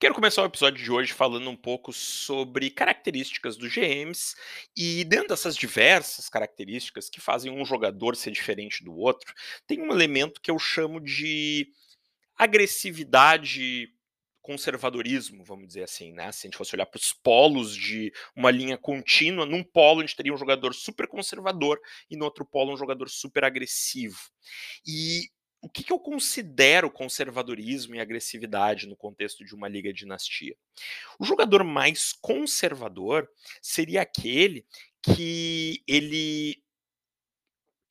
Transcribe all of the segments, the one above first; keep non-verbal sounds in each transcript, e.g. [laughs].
Quero começar o episódio de hoje falando um pouco sobre características dos GMs e dentro dessas diversas características que fazem um jogador ser diferente do outro, tem um elemento que eu chamo de agressividade conservadorismo, vamos dizer assim, né? Se a gente fosse olhar para os polos de uma linha contínua, num polo a gente teria um jogador super conservador e no outro polo um jogador super agressivo. E o que, que eu considero conservadorismo e agressividade no contexto de uma liga dinastia? O jogador mais conservador seria aquele que ele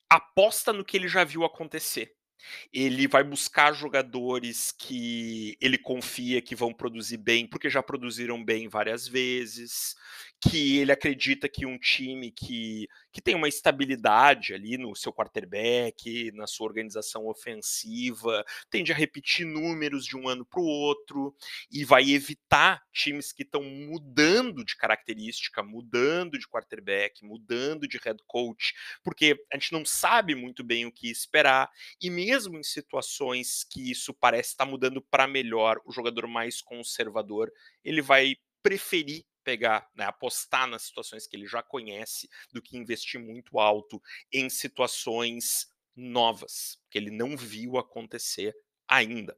aposta no que ele já viu acontecer. Ele vai buscar jogadores que ele confia que vão produzir bem, porque já produziram bem várias vezes, que ele acredita que um time que, que tem uma estabilidade ali no seu quarterback, na sua organização ofensiva, tende a repetir números de um ano para o outro e vai evitar times que estão mudando de característica, mudando de quarterback, mudando de head coach, porque a gente não sabe muito bem o que esperar e mesmo em situações que isso parece estar mudando para melhor, o jogador mais conservador, ele vai preferir pegar, né, apostar nas situações que ele já conhece, do que investir muito alto em situações novas, que ele não viu acontecer ainda.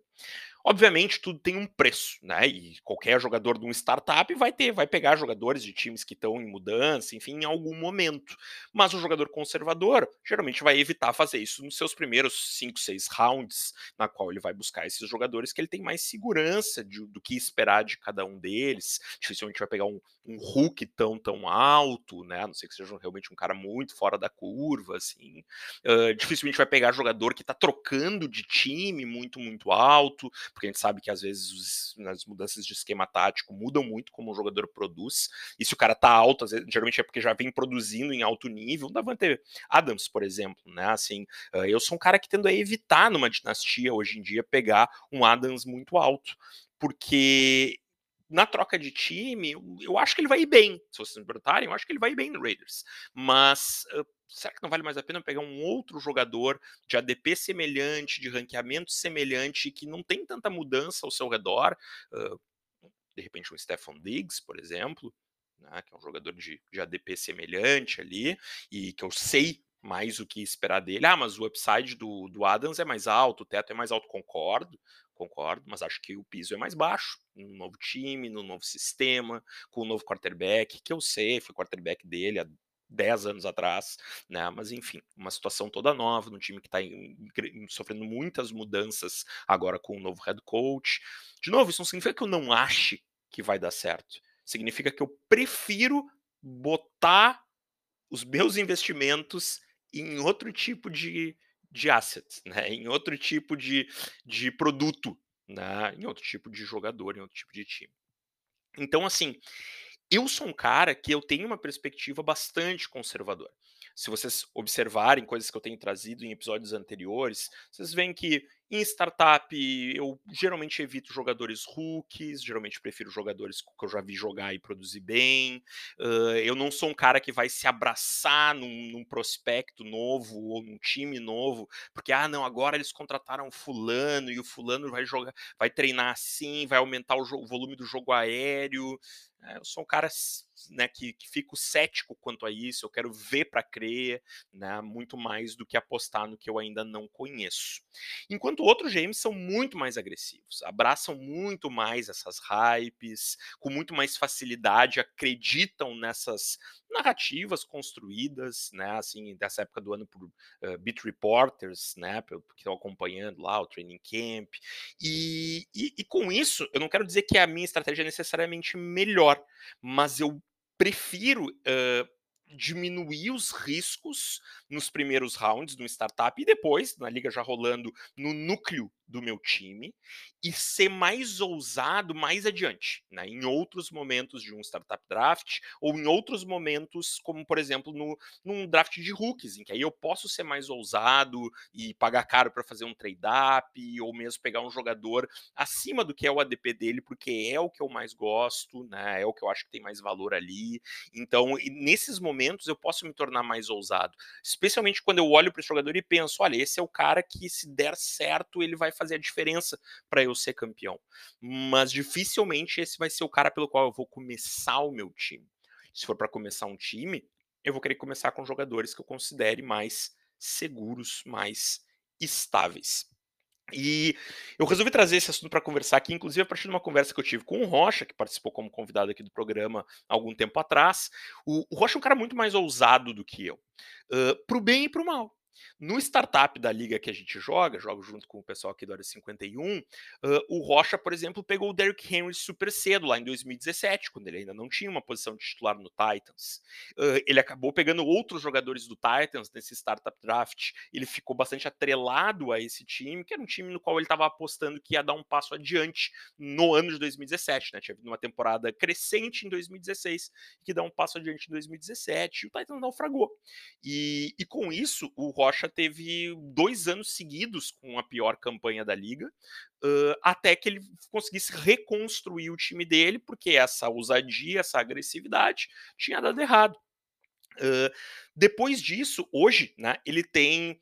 Obviamente, tudo tem um preço, né? E qualquer jogador de um startup vai ter, vai pegar jogadores de times que estão em mudança, enfim, em algum momento. Mas o jogador conservador geralmente vai evitar fazer isso nos seus primeiros 5, 6 rounds, na qual ele vai buscar esses jogadores que ele tem mais segurança de, do que esperar de cada um deles. Dificilmente vai pegar um, um Hulk tão, tão alto, né? A não sei que seja realmente um cara muito fora da curva, assim. Uh, dificilmente vai pegar jogador que está trocando de time muito, muito alto porque a gente sabe que às vezes os, as mudanças de esquema tático mudam muito como o jogador produz, e se o cara tá alto, vezes, geralmente é porque já vem produzindo em alto nível, um Davante Adams, por exemplo, né, assim, eu sou um cara que tendo a evitar numa dinastia hoje em dia pegar um Adams muito alto, porque na troca de time, eu acho que ele vai ir bem. Se vocês me perguntarem, eu acho que ele vai ir bem no Raiders. Mas uh, será que não vale mais a pena pegar um outro jogador de ADP semelhante, de ranqueamento semelhante, que não tem tanta mudança ao seu redor? Uh, de repente um Stefan Diggs, por exemplo, né, que é um jogador de, de ADP semelhante ali, e que eu sei mais o que esperar dele. Ah, mas o upside do, do Adams é mais alto, o teto é mais alto, concordo, concordo, mas acho que o piso é mais baixo, no novo time, no novo sistema, com o novo quarterback, que eu sei, foi quarterback dele há 10 anos atrás, né? Mas enfim, uma situação toda nova, no time que está sofrendo muitas mudanças agora com o novo head coach. De novo, isso não significa que eu não ache que vai dar certo. Significa que eu prefiro botar os meus investimentos em outro tipo de, de asset, né? em outro tipo de, de produto, né? em outro tipo de jogador, em outro tipo de time. Então, assim, eu sou um cara que eu tenho uma perspectiva bastante conservadora. Se vocês observarem coisas que eu tenho trazido em episódios anteriores, vocês veem que em startup, eu geralmente evito jogadores rookies, geralmente prefiro jogadores que eu já vi jogar e produzir bem. Uh, eu não sou um cara que vai se abraçar num, num, prospecto novo ou num time novo, porque, ah, não, agora eles contrataram fulano e o fulano vai jogar, vai treinar assim, vai aumentar o, o volume do jogo aéreo. É, eu sou um cara né, que, que fico cético quanto a isso, eu quero ver para crer, né, muito mais do que apostar no que eu ainda não conheço. Enquanto outros GMs são muito mais agressivos, abraçam muito mais essas hypes, com muito mais facilidade, acreditam nessas narrativas construídas, né, assim, dessa época do ano por uh, beat reporters, né, que estão acompanhando lá o training camp, e, e, e com isso, eu não quero dizer que a minha estratégia é necessariamente melhor, mas eu prefiro uh, diminuir os riscos nos primeiros rounds do startup e depois, na liga já rolando, no núcleo do meu time e ser mais ousado mais adiante, né? em outros momentos de um startup draft ou em outros momentos, como por exemplo no, num draft de rookies, em que aí eu posso ser mais ousado e pagar caro para fazer um trade-up ou mesmo pegar um jogador acima do que é o ADP dele, porque é o que eu mais gosto, né? é o que eu acho que tem mais valor ali. Então, nesses momentos eu posso me tornar mais ousado especialmente quando eu olho para esse jogador e penso, olha, esse é o cara que se der certo, ele vai fazer a diferença para eu ser campeão. Mas dificilmente esse vai ser o cara pelo qual eu vou começar o meu time. Se for para começar um time, eu vou querer começar com jogadores que eu considere mais seguros, mais estáveis. E eu resolvi trazer esse assunto para conversar aqui, inclusive a partir de uma conversa que eu tive com o Rocha, que participou como convidado aqui do programa algum tempo atrás. O, o Rocha é um cara muito mais ousado do que eu, uh, pro bem e pro mal. No startup da liga que a gente joga, jogo junto com o pessoal aqui do Área 51, uh, o Rocha, por exemplo, pegou o Derrick Henry super cedo, lá em 2017, quando ele ainda não tinha uma posição de titular no Titans. Uh, ele acabou pegando outros jogadores do Titans nesse startup draft. Ele ficou bastante atrelado a esse time, que era um time no qual ele estava apostando que ia dar um passo adiante no ano de 2017. Né? Tinha uma temporada crescente em 2016, que dá um passo adiante em 2017, e o Titans naufragou. E, e com isso, o Rocha teve dois anos seguidos com a pior campanha da liga, uh, até que ele conseguisse reconstruir o time dele, porque essa ousadia, essa agressividade tinha dado errado. Uh, depois disso, hoje, né, ele tem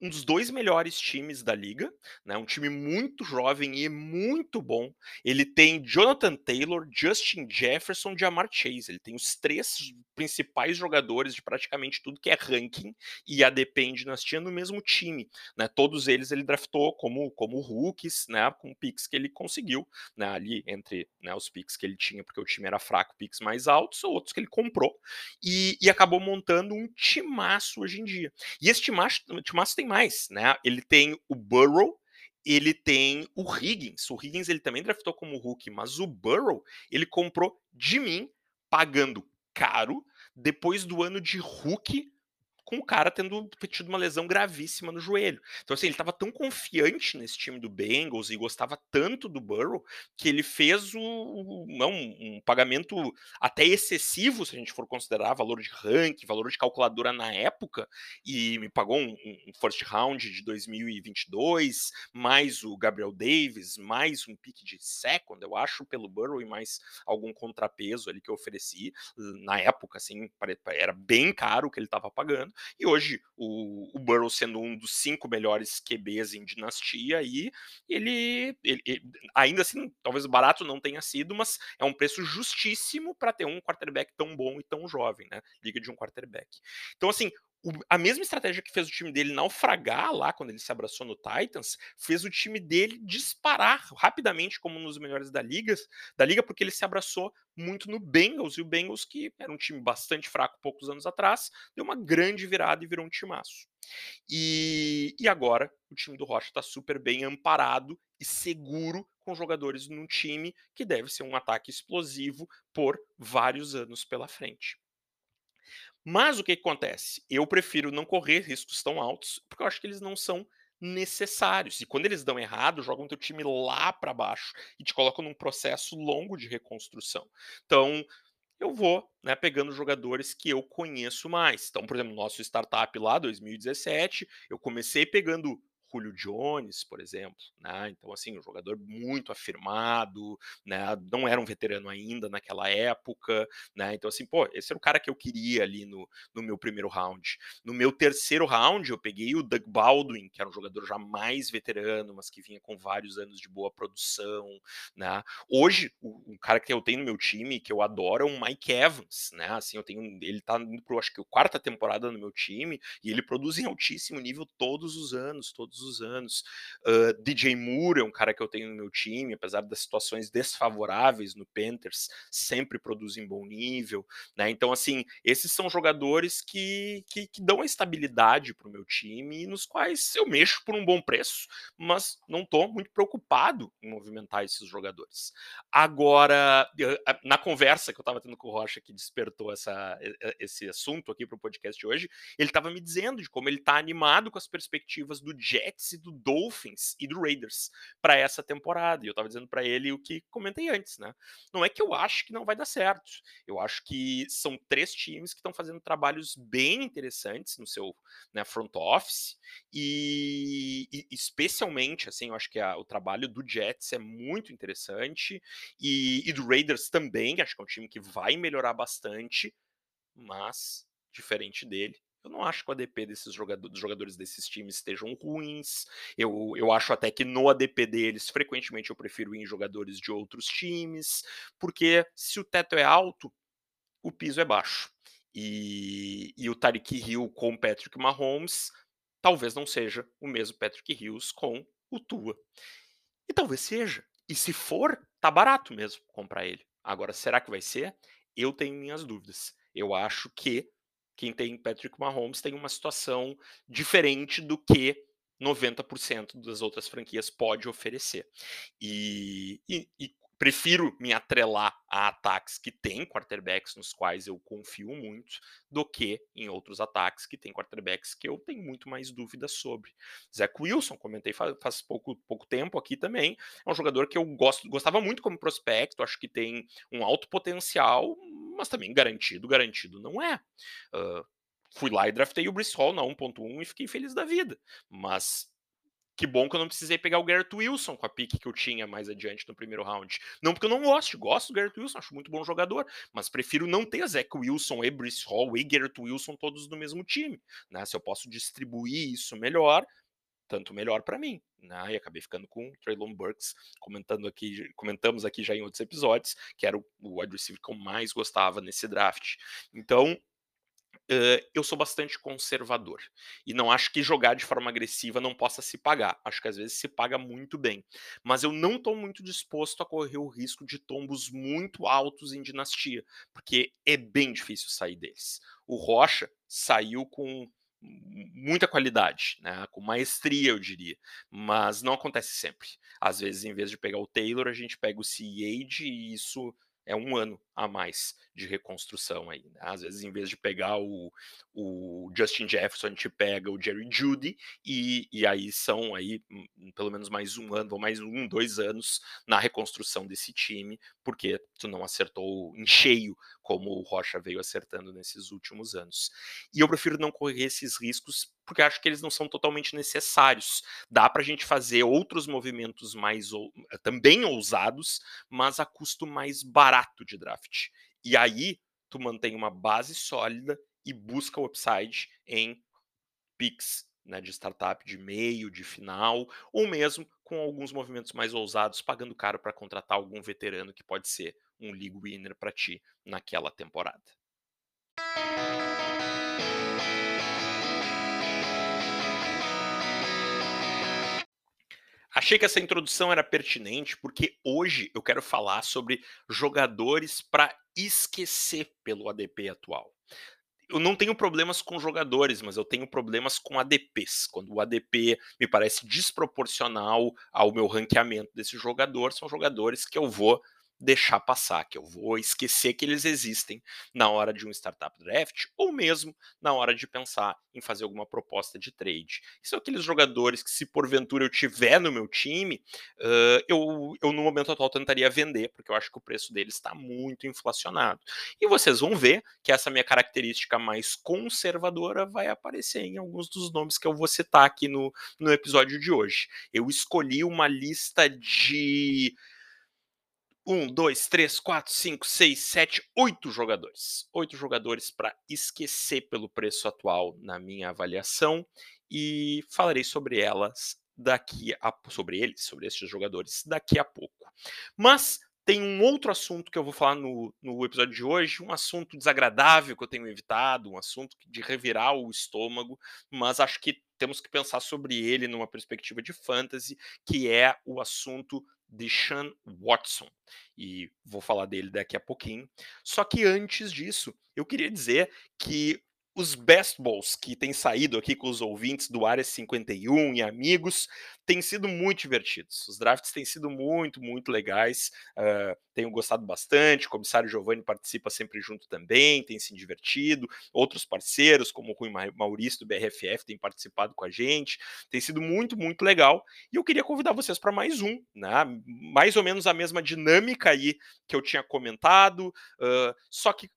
um dos dois melhores times da liga, né? Um time muito jovem e muito bom. Ele tem Jonathan Taylor, Justin Jefferson, Jamar Chase. Ele tem os três principais jogadores de praticamente tudo que é ranking e ADP em dinastia no mesmo time, né? Todos eles ele draftou como como rookies, né? Com picks que ele conseguiu, né? Ali entre né, os picks que ele tinha, porque o time era fraco, picks mais altos, ou outros que ele comprou e, e acabou montando um timaço hoje em dia. E esse timaço, timaço tem mais, né? Ele tem o Burrow, ele tem o Higgins. O Higgins ele também draftou como rookie, mas o Burrow ele comprou de mim, pagando caro, depois do ano de rookie com o cara tendo tido uma lesão gravíssima no joelho. Então, assim, ele estava tão confiante nesse time do Bengals e gostava tanto do Burrow que ele fez o, não, um pagamento até excessivo, se a gente for considerar valor de ranking, valor de calculadora na época, e me pagou um, um first round de 2022, mais o Gabriel Davis, mais um pick de second, eu acho, pelo Burrow e mais algum contrapeso ali que eu ofereci. Na época, assim, era bem caro o que ele estava pagando. E hoje, o, o Burrow sendo um dos cinco melhores QBs em dinastia, e ele, ele, ele, ainda assim, talvez barato não tenha sido, mas é um preço justíssimo para ter um quarterback tão bom e tão jovem, né? Liga de um quarterback. Então, assim, o, a mesma estratégia que fez o time dele naufragar lá quando ele se abraçou no Titans, fez o time dele disparar rapidamente como um dos melhores da liga, da liga porque ele se abraçou muito no Bengals e o Bengals que era um time bastante fraco poucos anos atrás, deu uma grande virada e virou um timaço. E, e agora o time do Rocha está super bem amparado e seguro com jogadores num time que deve ser um ataque explosivo por vários anos pela frente. Mas o que, que acontece? Eu prefiro não correr riscos tão altos, porque eu acho que eles não são necessários. E quando eles dão errado, jogam teu time lá para baixo e te colocam num processo longo de reconstrução. Então, eu vou né, pegando jogadores que eu conheço mais. Então, por exemplo, nosso startup lá, 2017, eu comecei pegando Julio Jones, por exemplo, né? Então, assim, um jogador muito afirmado, né? Não era um veterano ainda naquela época, né? Então, assim, pô, esse era o cara que eu queria ali no, no meu primeiro round. No meu terceiro round, eu peguei o Doug Baldwin, que era um jogador já mais veterano, mas que vinha com vários anos de boa produção, né? Hoje, o, o cara que eu tenho no meu time, que eu adoro, é o Mike Evans, né? Assim, eu tenho, ele tá indo pro, acho que, quarta temporada no meu time, e ele produz em altíssimo nível todos os anos, todos todos os anos. Uh, DJ Moore é um cara que eu tenho no meu time, apesar das situações desfavoráveis no Panthers, sempre produz em bom nível. Né? Então, assim, esses são jogadores que, que, que dão a estabilidade para o meu time e nos quais eu mexo por um bom preço, mas não estou muito preocupado em movimentar esses jogadores. Agora, na conversa que eu estava tendo com o Rocha, que despertou essa, esse assunto aqui para o podcast hoje, ele estava me dizendo de como ele está animado com as perspectivas do Jets Jets e do Dolphins e do Raiders para essa temporada. E eu estava dizendo para ele o que comentei antes, né? Não é que eu acho que não vai dar certo. Eu acho que são três times que estão fazendo trabalhos bem interessantes no seu né, front office e, e, especialmente, assim, eu acho que a, o trabalho do Jets é muito interessante e, e do Raiders também. Acho que é um time que vai melhorar bastante, mas diferente dele, Eu não acho que o ADP desses jogadores, dos jogadores desses times estejam ruins. Eu, eu acho até que no ADP deles, frequentemente eu prefiro ir em jogadores de outros times, porque se o teto é alto, o piso é baixo. E, e o Tariq Hill com Patrick Mahomes talvez não seja o mesmo Patrick Hills com o Tua. E talvez seja. E se for, tá barato mesmo comprar ele. Agora, será que vai ser? Eu tenho minhas dúvidas. Eu acho que quem tem Patrick Mahomes tem uma situação diferente do que 90% das outras franquias pode oferecer. E, e, e prefiro me atrelar a ataques que têm quarterbacks nos quais eu confio muito do que em outros ataques que têm quarterbacks que eu tenho muito mais dúvidas sobre. Zach Wilson, comentei faz, faz pouco, pouco tempo aqui também, é um jogador que eu gosto, gostava muito como prospecto, acho que tem um alto potencial, mas também garantido, garantido não é. Uh, fui lá e draftei o Brice Hall na 1.1 e fiquei feliz da vida, mas que bom que eu não precisei pegar o Garrett Wilson com a pique que eu tinha mais adiante no primeiro round. Não porque eu não gosto, gosto do Garrett Wilson, acho muito bom jogador, mas prefiro não ter Zach Wilson e Brice Hall e Garrett Wilson todos no mesmo time. Né? Se eu posso distribuir isso melhor, tanto melhor para mim. Né? E acabei ficando com o Traylon Burks, comentando aqui, comentamos aqui já em outros episódios, que era o, o que eu mais gostava nesse draft. Então, Uh, eu sou bastante conservador e não acho que jogar de forma agressiva não possa se pagar. Acho que às vezes se paga muito bem, mas eu não estou muito disposto a correr o risco de tombos muito altos em dinastia, porque é bem difícil sair deles. O Rocha saiu com muita qualidade, né? com maestria, eu diria, mas não acontece sempre. Às vezes, em vez de pegar o Taylor, a gente pega o C.A.G. e isso é um ano a mais de reconstrução aí. Né? Às vezes, em vez de pegar o, o Justin Jefferson, a gente pega o Jerry Judy e, e aí são aí hum, hum, pelo menos mais um ano, ou mais um, dois anos na reconstrução desse time, porque tu não acertou em cheio como o Rocha veio acertando nesses últimos anos. E eu prefiro não correr esses riscos porque acho que eles não são totalmente necessários. Dá para a gente fazer outros movimentos mais ou, também ousados, mas a custo mais barato de draft. E aí tu mantém uma base sólida e busca o upside em picks né, de startup de meio, de final, ou mesmo com alguns movimentos mais ousados, pagando caro para contratar algum veterano que pode ser um league winner para ti naquela temporada. Achei que essa introdução era pertinente porque hoje eu quero falar sobre jogadores para esquecer pelo ADP atual. Eu não tenho problemas com jogadores, mas eu tenho problemas com ADPs. Quando o ADP me parece desproporcional ao meu ranqueamento desse jogador, são jogadores que eu vou deixar passar, que eu vou esquecer que eles existem na hora de um startup draft ou mesmo na hora de pensar em fazer alguma proposta de trade. São aqueles jogadores que, se porventura eu tiver no meu time, uh, eu, eu no momento atual tentaria vender, porque eu acho que o preço deles está muito inflacionado. E vocês vão ver que essa minha característica mais conservadora vai aparecer em alguns dos nomes que eu vou citar aqui no, no episódio de hoje. Eu escolhi uma lista de um, dois, três, quatro, cinco, seis, sete, oito jogadores. Oito jogadores para esquecer pelo preço atual na minha avaliação e falarei sobre elas daqui a sobre eles, sobre estes jogadores daqui a pouco. Mas tem um outro assunto que eu vou falar no, no episódio de hoje, um assunto desagradável que eu tenho evitado, um assunto de revirar o estômago, mas acho que temos que pensar sobre ele numa perspectiva de fantasy, que é o assunto de Sean Watson. E vou falar dele daqui a pouquinho. Só que antes disso, eu queria dizer que os best balls que têm saído aqui com os ouvintes do Área 51 e amigos têm sido muito divertidos. Os drafts têm sido muito, muito legais. Uh, tenho gostado bastante. O comissário Giovanni participa sempre junto também, tem se divertido. Outros parceiros, como o Rui Maurício do BRFF, têm participado com a gente. Tem sido muito, muito legal. E eu queria convidar vocês para mais um, né? mais ou menos a mesma dinâmica aí que eu tinha comentado, uh, só que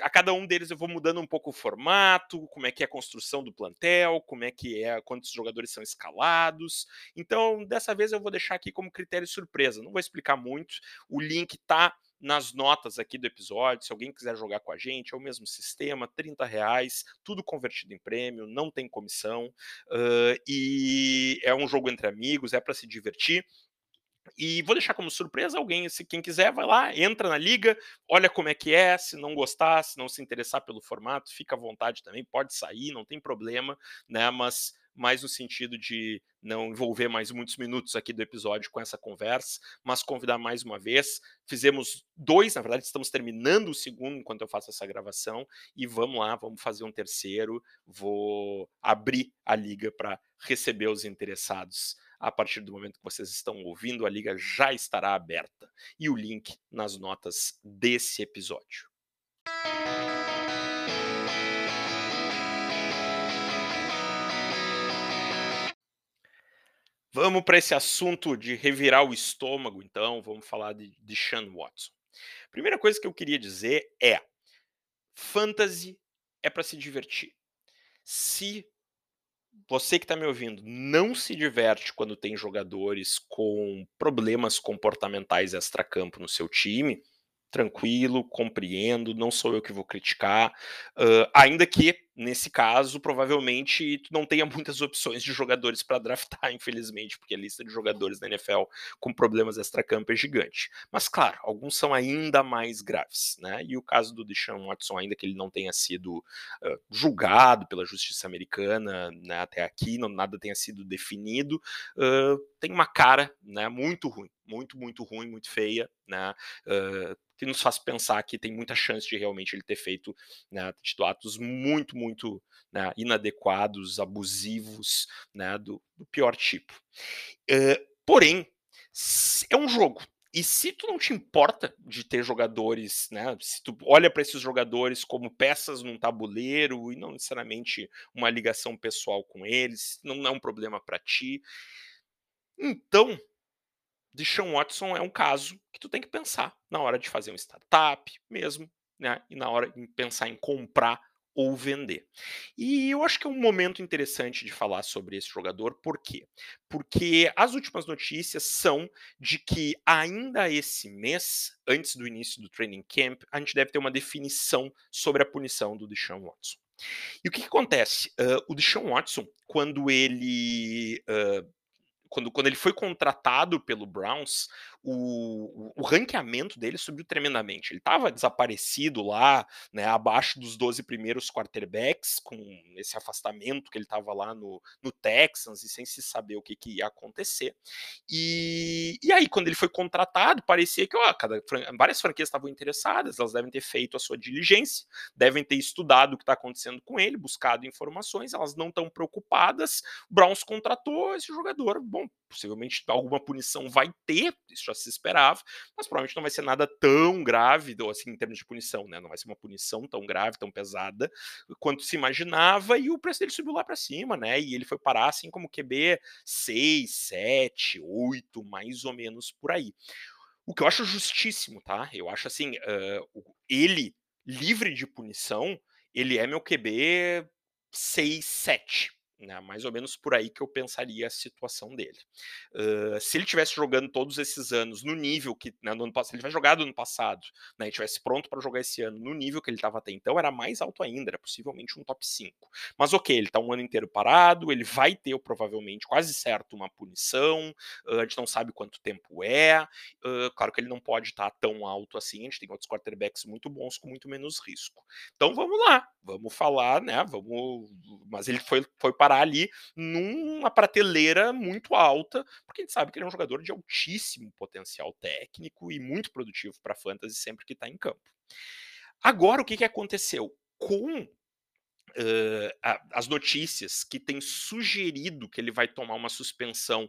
a cada um deles eu vou mudando um pouco o formato, como é que é a construção do plantel, como é que é, quantos jogadores são escalados. Então, dessa vez eu vou deixar aqui como critério surpresa. Não vou explicar muito. O link tá nas notas aqui do episódio, se alguém quiser jogar com a gente, é o mesmo sistema, 30 reais, tudo convertido em prêmio, não tem comissão, uh, e é um jogo entre amigos, é para se divertir. E vou deixar como surpresa alguém, se quem quiser, vai lá, entra na liga, olha como é que é, se não gostar, se não se interessar pelo formato, fica à vontade também, pode sair, não tem problema, né? Mas mais no sentido de não envolver mais muitos minutos aqui do episódio com essa conversa, mas convidar mais uma vez. Fizemos dois, na verdade, estamos terminando o segundo enquanto eu faço essa gravação, e vamos lá, vamos fazer um terceiro. Vou abrir a liga para receber os interessados. A partir do momento que vocês estão ouvindo, a liga já estará aberta. E o link nas notas desse episódio. Vamos para esse assunto de revirar o estômago, então, vamos falar de, de Sean Watson. Primeira coisa que eu queria dizer é: fantasy é para se divertir. Se você que está me ouvindo não se diverte quando tem jogadores com problemas comportamentais extracampo no seu time, tranquilo, compreendo, não sou eu que vou criticar, uh, ainda que nesse caso, provavelmente tu não tenha [laughs] muitas opções de jogadores para draftar, [laughs] infelizmente, porque a lista de jogadores da NFL com problemas extracampo é gigante. Mas claro, alguns são ainda mais graves, né? E o caso do Deshaun Watson, ainda que ele não tenha sido uh, julgado pela justiça americana né, até aqui, não, nada tenha sido definido, uh, tem uma cara né, muito ruim, muito, muito ruim, muito feia, né? Uh, que nos faz pensar que tem muita chance de realmente ele ter feito né, atos muito, muito né, inadequados, abusivos, né, do, do pior tipo. Uh, porém, é um jogo. E se tu não te importa de ter jogadores, né? Se tu olha para esses jogadores como peças num tabuleiro e não necessariamente uma ligação pessoal com eles, não é um problema para ti. Então, de Sean Watson é um caso que tu tem que pensar na hora de fazer um startup mesmo, né? E na hora de pensar em comprar ou vender. E eu acho que é um momento interessante de falar sobre esse jogador, por quê? Porque as últimas notícias são de que ainda esse mês, antes do início do training camp, a gente deve ter uma definição sobre a punição do Deshaun Watson. E o que, que acontece? Uh, o Deshaun Watson, quando ele uh, quando, quando ele foi contratado pelo Browns, o, o ranqueamento dele subiu tremendamente. Ele estava desaparecido lá, né, abaixo dos 12 primeiros quarterbacks, com esse afastamento que ele estava lá no, no Texans e sem se saber o que, que ia acontecer. E, e aí, quando ele foi contratado, parecia que ó, cada, várias franquias estavam interessadas, elas devem ter feito a sua diligência, devem ter estudado o que está acontecendo com ele, buscado informações, elas não estão preocupadas. Browns contratou esse jogador. Bom, possivelmente alguma punição vai ter, isso já se esperava, mas provavelmente não vai ser nada tão grave, ou assim, em termos de punição, né? Não vai ser uma punição tão grave, tão pesada quanto se imaginava, e o preço dele subiu lá para cima, né? E ele foi parar assim como QB 6, 7, 8, mais ou menos por aí. O que eu acho justíssimo, tá? Eu acho assim, uh, ele livre de punição, ele é meu QB 6, 7 né, mais ou menos por aí que eu pensaria a situação dele. Uh, se ele tivesse jogando todos esses anos no nível que, né, no ano passado, se ele tivesse jogado no passado, né, e tivesse pronto para jogar esse ano no nível que ele estava até então, era mais alto ainda, era possivelmente um top 5. Mas ok, ele está um ano inteiro parado, ele vai ter provavelmente quase certo uma punição, uh, a gente não sabe quanto tempo é, uh, claro que ele não pode estar tá tão alto assim, a gente tem outros quarterbacks muito bons com muito menos risco. Então vamos lá, vamos falar, né, vamos, mas ele foi, foi para parar ali numa prateleira muito alta, porque a gente sabe que ele é um jogador de altíssimo potencial técnico e muito produtivo para fantasy sempre que está em campo. Agora, o que, que aconteceu? Com Uh, as notícias que têm sugerido que ele vai tomar uma suspensão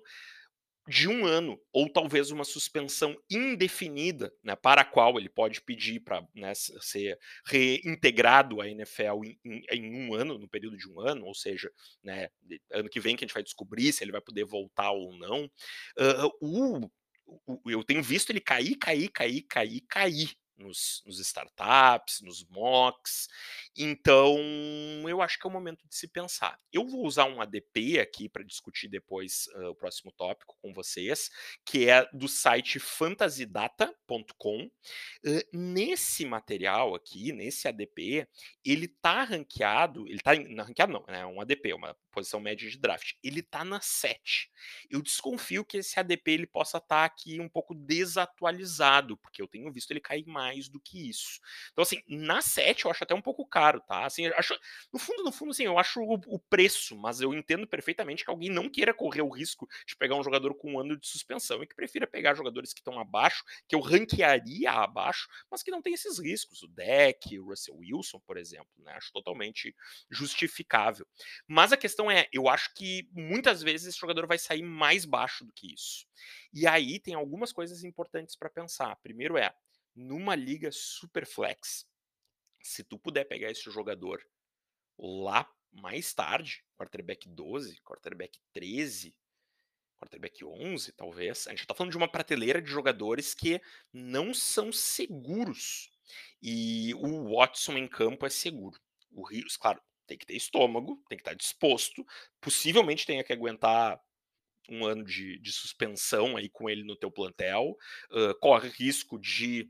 de um ano, ou talvez uma suspensão indefinida, né, para a qual ele pode pedir para né, ser reintegrado à NFL em, em, em, um ano, no período de um ano, ou seja, né, ano que vem que a gente vai descobrir se ele vai poder voltar ou não. Uh, eu tenho visto ele cair, cair, cair, cair, cair nos, nos startups, nos mocks. Então, eu acho que é o momento de se pensar. Eu vou usar um ADP aqui para discutir depois uh, o próximo tópico com vocês, que é do site fantasydata.com. Uh, nesse material aqui, nesse ADP, ele está ranqueado, ele está ranqueado não, é um ADP, uma posição média de draft. Ele está na 7. Eu desconfio que esse ADP ele possa estar tá aqui um pouco desatualizado, porque eu tenho visto ele cair mais do que isso. Então, assim, na 7 eu acho até um pouco caro, tá? Assim, acho, no fundo, no fundo, assim, eu acho o, o, preço, mas eu entendo perfeitamente que alguém não queira correr o risco de pegar um jogador com um ano de suspensão e que prefira pegar jogadores que estão abaixo, que eu ranquearia abaixo, mas que não tem esses riscos. O Deck, o Russell Wilson, por exemplo, né? Acho totalmente justificável. Mas a questão é, eu acho que muitas vezes esse jogador vai sair mais baixo do que isso. E aí tem algumas coisas importantes para pensar. Primeiro é, numa liga super flex, se tu puder pegar esse jogador lá mais tarde, quarterback 12, quarterback 13, quarterback 11, talvez, a gente está falando de uma prateleira de jogadores que não são seguros. E o Watson em campo é seguro. O Rios, claro, tem que ter estômago, tem que estar disposto, possivelmente tenha que aguentar um ano de, de suspensão aí com ele no teu plantel, uh, corre risco de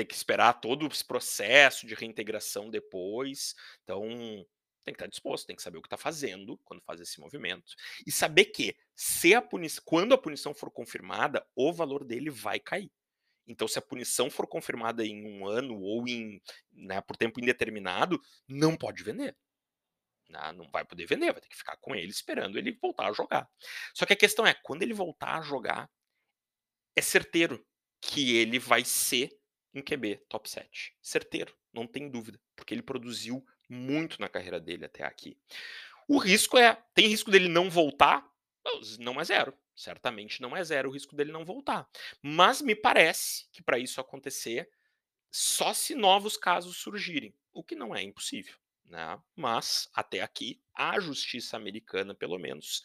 ter que esperar todo esse processo de reintegração depois. Então, tem que estar disposto, tem que saber o que está fazendo quando faz esse movimento. E saber que, se a punição, quando a punição for confirmada, o valor dele vai cair. Então, se a punição for confirmada em um ano ou em, né, por tempo indeterminado, não pode vender. Né? Não vai poder vender, vai ter que ficar com ele esperando ele voltar a jogar. Só que a questão é, quando ele voltar a jogar, é certeiro que ele vai ser um QB top 7. Certeiro, não tem dúvida, porque ele produziu muito na carreira dele até aqui. O risco é, tem risco dele não voltar? Não é zero. Certamente não é zero o risco dele não voltar. Mas me parece que para isso acontecer, só se novos casos surgirem, o que não é impossível. Né? Mas, até aqui, a justiça americana, pelo menos,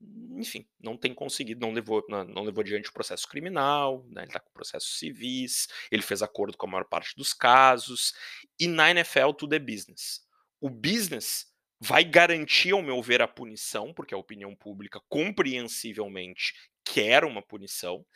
enfim, não tem conseguido, não levou, não, não levou adiante o processo criminal, né, ele está com processos civis, ele fez acordo com a maior parte dos casos, e na NFL tudo é business. O business vai garantir, ao meu ver, a punição, porque a opinião pública compreensivelmente quer uma punição,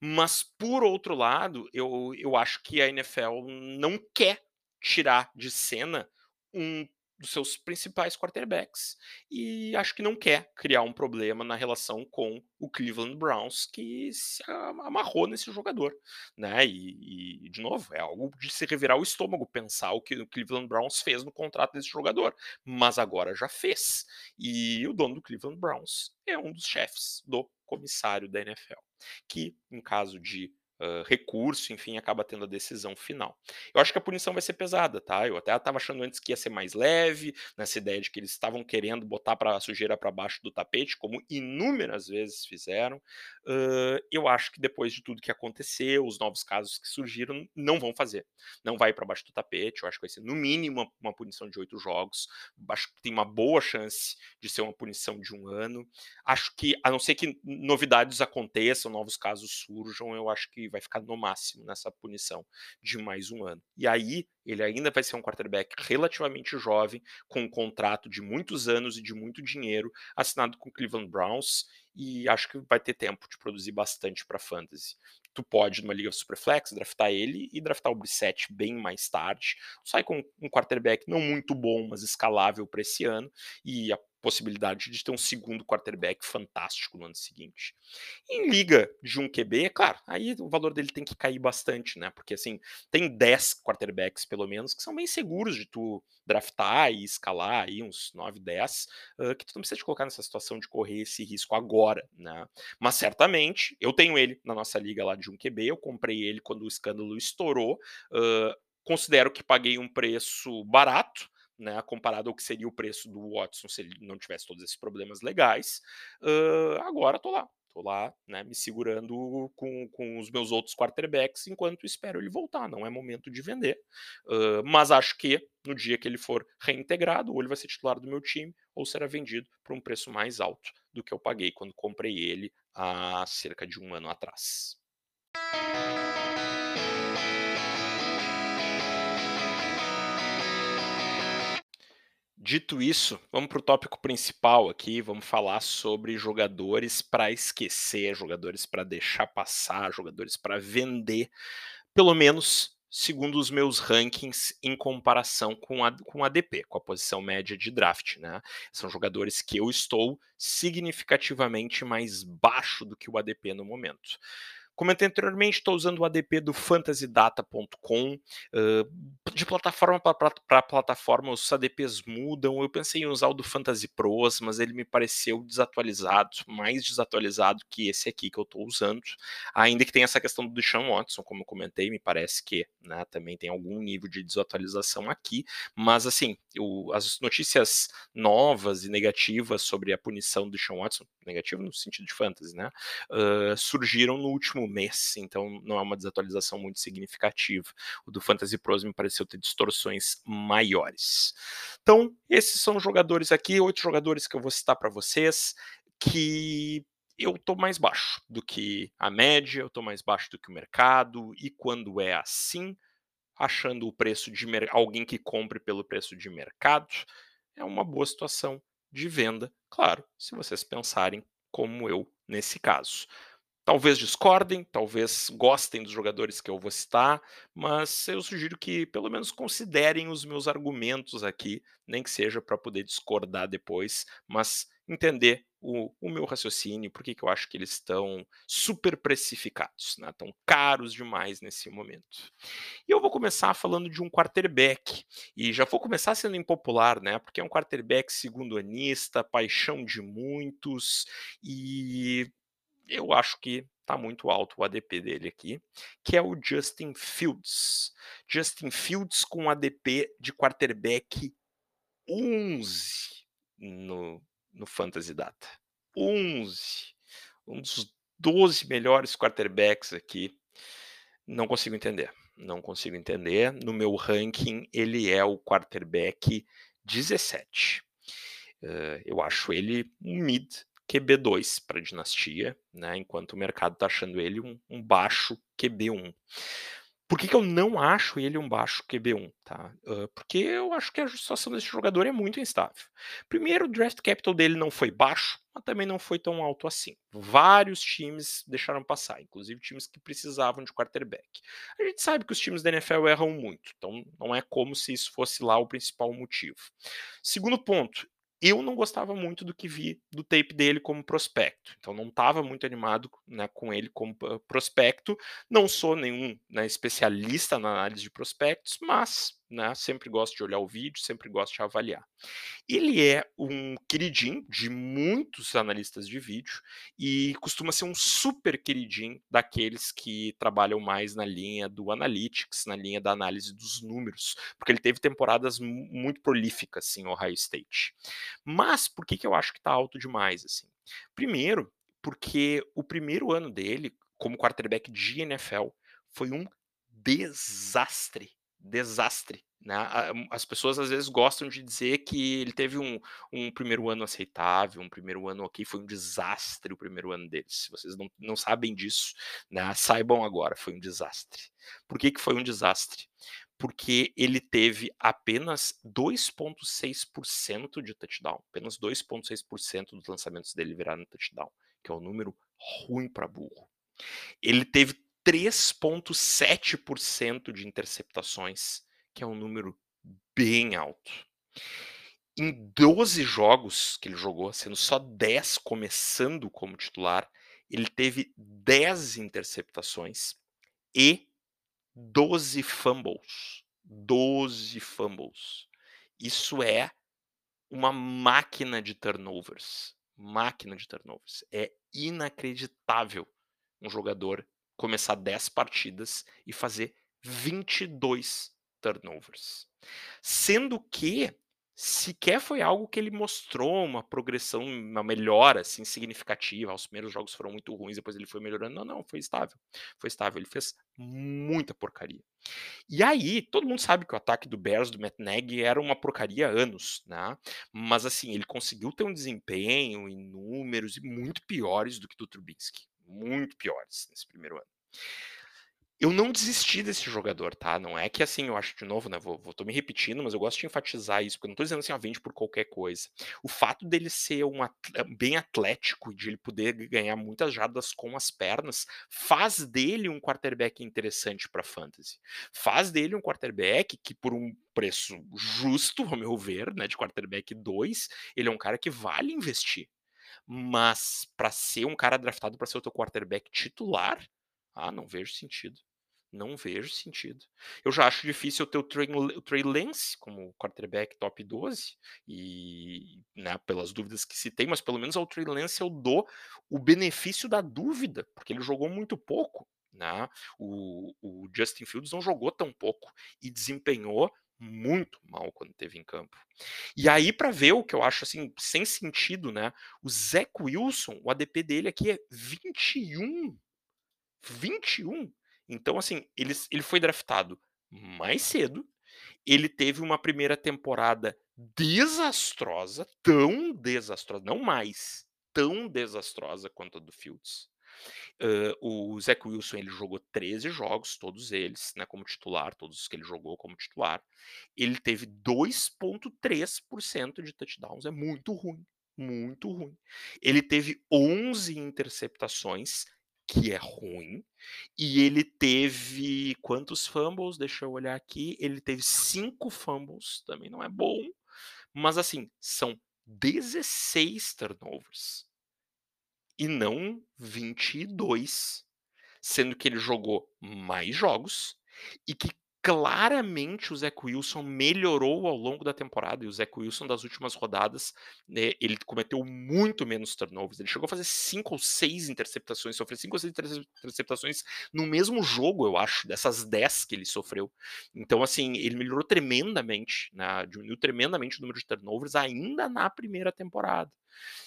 mas por outro lado, eu, eu acho que a NFL não quer tirar de cena um dos seus principais quarterbacks e acho que não quer criar um problema na relação com o Cleveland Browns que se amarrou nesse jogador, né? E, e, de novo é algo de se revirar o estômago pensar o que o Cleveland Browns fez no contrato desse jogador, mas agora já fez e o dono do Cleveland Browns é um dos chefes do comissário da NFL, que em caso de recurso, enfim, acaba tendo a decisão final. Eu acho que a punição vai ser pesada, tá? Eu até estava achando antes que ia ser mais leve, nessa ideia de que eles estavam querendo botar para a sujeira para baixo do tapete, como inúmeras vezes fizeram. Uh, eu acho que depois de tudo que aconteceu, os novos casos que surgiram, não vão fazer. Não vai para baixo do tapete. Eu acho que vai ser, no mínimo, uma, uma punição de oito jogos. Acho que tem uma boa chance de ser uma punição de um ano. Acho que, a não ser que novidades aconteçam, novos casos surjam, eu acho que vai ficar no máximo nessa punição de mais um ano. E aí, ele ainda vai ser um quarterback relativamente jovem, com um contrato de muitos anos e de muito dinheiro, assinado com o Cleveland Browns, e acho que vai ter tempo de produzir bastante para fantasy. Tu pode, numa liga superflex, draftar ele e draftar o Brissett bem mais tarde. Sai com um quarterback não muito bom, mas escalável para esse ano, e a possibilidade de ter um segundo quarterback fantástico no ano seguinte. Em liga de um QB, é claro, aí o valor dele tem que cair bastante, né? Porque assim, tem 10 quarterbacks pelo menos que são bem seguros de tu draftar e escalar aí uns 9, 10, uh, que tu não precisa te colocar nessa situação de correr esse risco agora, né? Mas certamente, eu tenho ele na nossa liga lá de um QB, eu comprei ele quando o escândalo estourou, uh, considero que paguei um preço barato, né, comparado ao que seria o preço do Watson se ele não tivesse todos esses problemas legais. Uh, agora tô lá, tô lá, né, me segurando com, com os meus outros quarterbacks enquanto espero ele voltar. Não é momento de vender, uh, mas acho que no dia que ele for reintegrado, ou ele vai ser titular do meu time, ou será vendido por um preço mais alto do que eu paguei quando comprei ele há cerca de um ano atrás. Dito isso, vamos para o tópico principal aqui, vamos falar sobre jogadores para esquecer, jogadores para deixar passar, jogadores para vender, pelo menos segundo os meus rankings em comparação com a, com a ADP, com a posição média de draft. Né? São jogadores que eu estou significativamente mais baixo do que o ADP no momento. Comentei anteriormente, estou usando o ADP do fantasydata.com. De plataforma para plataforma, os ADPs mudam. Eu pensei em usar o do Fantasy Pros, mas ele me pareceu desatualizado, mais desatualizado que esse aqui que eu estou usando. Ainda que tenha essa questão do Deshaun Watson, como eu comentei, me parece que né, também tem algum nível de desatualização aqui. Mas, assim, as notícias novas e negativas sobre a punição do Deshaun Watson, negativo no sentido de fantasy, né, uh, surgiram no último último mês, então não é uma desatualização muito significativa. O do Fantasy Pros me pareceu ter distorções maiores. Então, esses são os jogadores aqui, oito jogadores que eu vou citar para vocês, que eu estou mais baixo do que a média, eu estou mais baixo do que o mercado, e quando é assim, achando o preço de alguém que compre pelo preço de mercado, é uma boa situação de venda, claro, se vocês pensarem como eu nesse caso. Talvez discordem, talvez gostem dos jogadores que eu vou citar, mas eu sugiro que pelo menos considerem os meus argumentos aqui, nem que seja para poder discordar depois, mas entender o, o meu raciocínio, por que eu acho que eles estão super precificados, né? estão caros demais nesse momento. E eu vou começar falando de um quarterback, e já vou começar sendo impopular, né? porque é um quarterback segundo anista, paixão de muitos, e eu acho que está muito alto o ADP dele aqui, que é o Justin Fields. Justin Fields com ADP de quarterback 11 no, no Fantasy Data. 11. Um dos 12 melhores quarterbacks aqui. Não consigo entender. Não consigo entender. No meu ranking, ele é o quarterback 17. Uh, eu acho ele um mid QB2 para a dinastia, né, enquanto o mercado está achando ele um, um, baixo QB1. Por que, que eu não acho ele um baixo QB1? Tá? Uh, porque eu acho que a situação desse jogador é muito instável. Primeiro, o draft capital dele não foi baixo, mas também não foi tão alto assim. Vários times deixaram passar, inclusive times que precisavam de quarterback. A gente sabe que os times da NFL erram muito, então não é como se isso fosse lá o principal motivo. Segundo ponto, eu não gostava muito do que vi do tape dele como prospecto, então não estava muito animado né, com ele como prospecto. Não sou nenhum né, especialista na análise de prospectos, mas né, sempre gosto de olhar o vídeo, sempre gosto de avaliar. Ele é um queridinho de muitos analistas de vídeo e costuma ser um super queridinho daqueles que trabalham mais na linha do analytics, na linha da análise dos números, porque ele teve temporadas muito prolíficas em Ohio State. Mas por que, que eu acho que está alto demais? assim? Primeiro, porque o primeiro ano dele como quarterback de NFL foi um desastre desastre. Né? As pessoas às vezes gostam de dizer que ele teve um, um primeiro ano aceitável, um primeiro ano ok, foi um desastre o primeiro ano dele. Se vocês não, não sabem disso, né? saibam agora, foi um desastre. Por que, que foi um desastre? Porque ele teve apenas 2,6% de touchdown, apenas 2,6% dos lançamentos dele viraram touchdown, que é um número ruim para burro. Ele teve 3,7% de interceptações, que é um número bem alto. Em 12 jogos que ele jogou, sendo só 10 começando como titular, ele teve 10 interceptações e 12 fumbles. 12 fumbles. Isso é uma máquina de turnovers. Máquina de turnovers. É inacreditável um jogador começar 10 partidas e fazer 22 turnovers. Sendo que sequer foi algo que ele mostrou uma progressão, uma melhora assim significativa. Os primeiros jogos foram muito ruins, depois ele foi melhorando. Não, não, foi estável. Foi estável. Ele fez muita porcaria. E aí, todo mundo sabe que o ataque do Bears, do Matt Nagy, era uma porcaria há anos, né? Mas assim, ele conseguiu ter um desempenho em números muito piores do que do Trubisky muito piores nesse primeiro ano. eu não desisti desse jogador, tá? Não é que assim, eu acho de novo, né? Vou, vou tô me repetindo, mas eu gosto de enfatizar isso, porque eu não tô dizendo assim, ó, vende por qualquer coisa. O fato dele ser um bem atlético e de ele poder ganhar muitas jardas com as pernas, faz dele um quarterback interessante para fantasy. Faz dele um quarterback que, por um preço justo, ao meu ver, né? De quarterback 2, ele é um cara que vale investir. Mas para ser um cara draftado para ser o teu quarterback titular, ah, não vejo sentido. Não vejo sentido. Eu já acho difícil ter o Trey, Trey Lance como quarterback top 12, e né, pelas dúvidas que se tem, mas pelo menos ao Trey Lance eu dou o benefício da dúvida, porque ele jogou muito pouco. Né? O, o Justin Fields não jogou tão pouco e desempenhou muito mal quando teve em campo. E aí, para ver o que eu acho assim, sem sentido, né? O Zach Wilson, o ADP dele aqui é 21 21. Então, assim, ele, ele foi draftado mais cedo. Ele teve uma primeira temporada desastrosa, tão desastrosa, não mais, tão desastrosa quanto a do Fields. Uh, o Zach Wilson ele jogou 13 jogos, todos eles, né, como titular, todos os que ele jogou como titular. Ele teve 2,3% de touchdowns, é muito ruim, muito ruim. Ele teve 11 interceptações, que é ruim. E ele teve quantos fumbles? Deixa eu olhar aqui. Ele teve cinco fumbles, também não é bom. Mas assim, são 16 turnovers. E não 22. Sendo que ele jogou mais jogos e que claramente o Zach Wilson melhorou ao longo da temporada e o Zach Wilson das últimas rodadas né, ele cometeu muito menos turnovers ele chegou a fazer cinco ou seis interceptações sofreu cinco ou seis interceptações no mesmo jogo eu acho dessas dez que ele sofreu então assim ele melhorou tremendamente né, diminuiu tremendamente o número de turnovers ainda na primeira temporada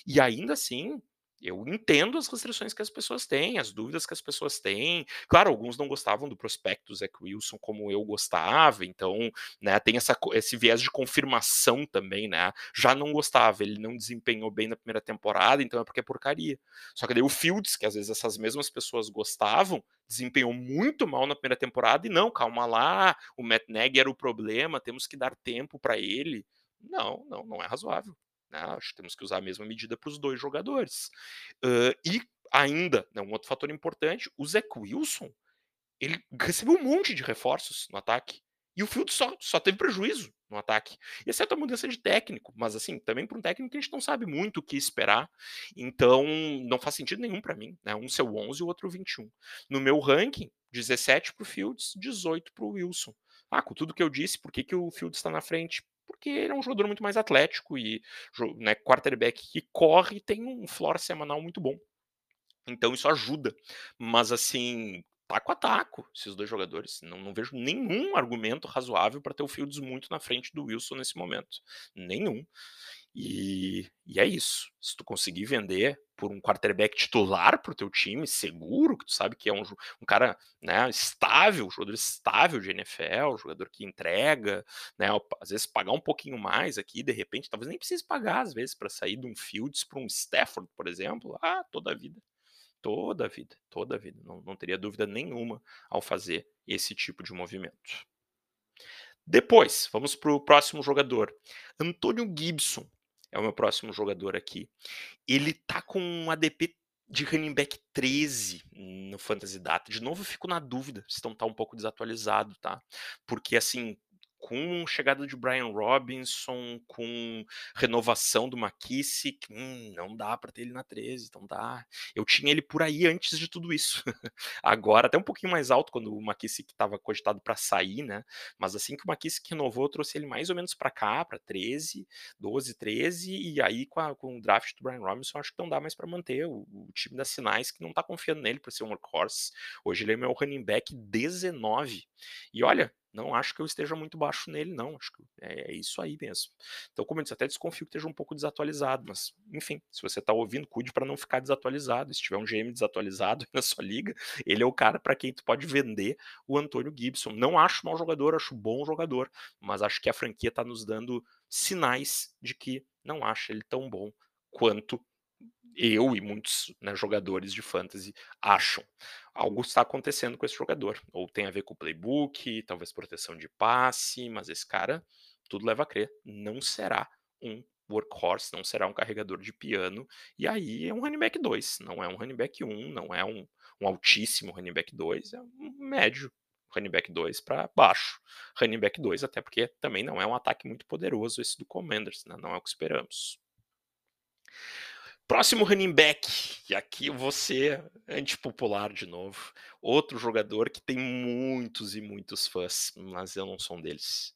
e ainda assim eu entendo as restrições que as pessoas têm, as dúvidas que as pessoas têm. Claro, alguns não gostavam do prospecto Zach Wilson como eu gostava, então, né, tem essa, esse viés de confirmação também, né? Já não gostava, ele não desempenhou bem na primeira temporada, então é porque é porcaria. Só que daí o Fields, que às vezes essas mesmas pessoas gostavam, desempenhou muito mal na primeira temporada e não, calma lá, o Matt Nagy era o problema, temos que dar tempo para ele. Não, não, não é razoável. Né? Acho que temos que usar a mesma medida para os dois jogadores. Uh, e ainda, né, um outro fator importante, o Zach Wilson, ele recebeu um monte de reforços no ataque. E o Field só, só teve prejuízo no ataque. Exceto a mudança de técnico, mas assim, também para um técnico que a gente não sabe muito o que esperar. Então, não faz sentido nenhum para mim. Né? Um seu 11 e o outro 21. No meu ranking, 17 para o Fields, 18 para o Wilson. Ah, com tudo que eu disse, por que, que o Fields está na frente? Porque ele é um jogador muito mais atlético e né, quarterback que corre tem um floor semanal muito bom. Então isso ajuda. Mas assim, taco a taco, esses dois jogadores. Não, não vejo nenhum argumento razoável para ter o Fields muito na frente do Wilson nesse momento. Nenhum. E, e, é isso. Se tu conseguir vender por um quarterback titular pro teu time, seguro, que tu sabe que é um, um cara né, estável, um jogador estável de NFL, um jogador que entrega, né, às vezes pagar um pouquinho mais aqui, de repente, talvez nem precise pagar, às vezes, para sair de um Fields para um Stafford, por exemplo, ah, toda a vida. Toda a vida, toda a vida. Não, não teria dúvida nenhuma ao fazer esse tipo de movimento. Depois, vamos para o próximo jogador. Antônio Gibson é o meu próximo jogador aqui. Ele tá com um ADP de running back 13 no Fantasy Data. De novo, eu fico na dúvida se estão tá um pouco desatualizado, tá? Porque assim, com chegada de Brian Robinson, com renovação do McKissick, hum, não dá para ter ele na 13, não dá. Eu tinha ele por aí antes de tudo isso. [laughs] Agora, até um pouquinho mais alto quando o McKissick estava cogitado para sair, né? Mas assim que o McKissick renovou, eu trouxe ele mais ou menos para cá, para 13, 12, 13, e aí com, a, com o draft do Brian Robinson, acho que não dá mais para manter. O, o, time das sinais que não tá confiando nele para ser um workhorse. Hoje ele é meu running back 19. E olha, não acho que eu esteja muito baixo nele, não. Acho que é, é isso aí mesmo. Então, como eu disse, até desconfio que esteja um pouco desatualizado, mas, enfim, se você está ouvindo, cuide para não ficar desatualizado. Se tiver um GM desatualizado [laughs] na sua liga, ele é o cara para quem tu pode vender o Antônio Gibson. Não acho mau jogador, acho bom jogador, mas acho que a franquia está nos dando sinais de que não acha ele tão bom quanto eu e muitos né, jogadores de fantasy acham. Algo está acontecendo com esse jogador. Ou tem a ver com o playbook, talvez proteção de passe, mas esse cara, tudo leva a crer, não será um workhorse, não será um carregador de piano. E aí é um running back 2, não é um running back 1, não é um, um altíssimo running back 2, é um médio running back 2 para baixo. Running back 2, até porque também não é um ataque muito poderoso esse do Commanders, né? não é o que esperamos. Próximo running back, e aqui ser antipopular de novo. Outro jogador que tem muitos e muitos fãs, mas eu não sou um deles.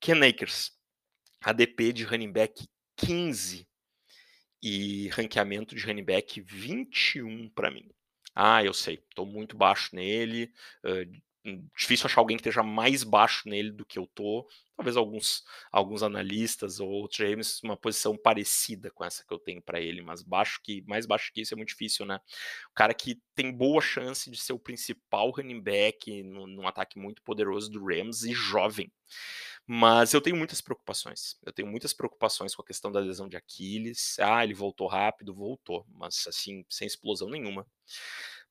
Ken Akers, ADP de running back 15 e ranqueamento de running back 21 para mim. Ah, eu sei, estou muito baixo nele, uh, difícil achar alguém que esteja mais baixo nele do que eu tô. Talvez alguns, alguns analistas ou outros GMs uma posição parecida com essa que eu tenho para ele, mas baixo que mais baixo que isso é muito difícil, né? O cara que tem boa chance de ser o principal running back num, num ataque muito poderoso do Rams e jovem. Mas eu tenho muitas preocupações. Eu tenho muitas preocupações com a questão da lesão de Aquiles. Ah, ele voltou rápido, voltou, mas assim, sem explosão nenhuma.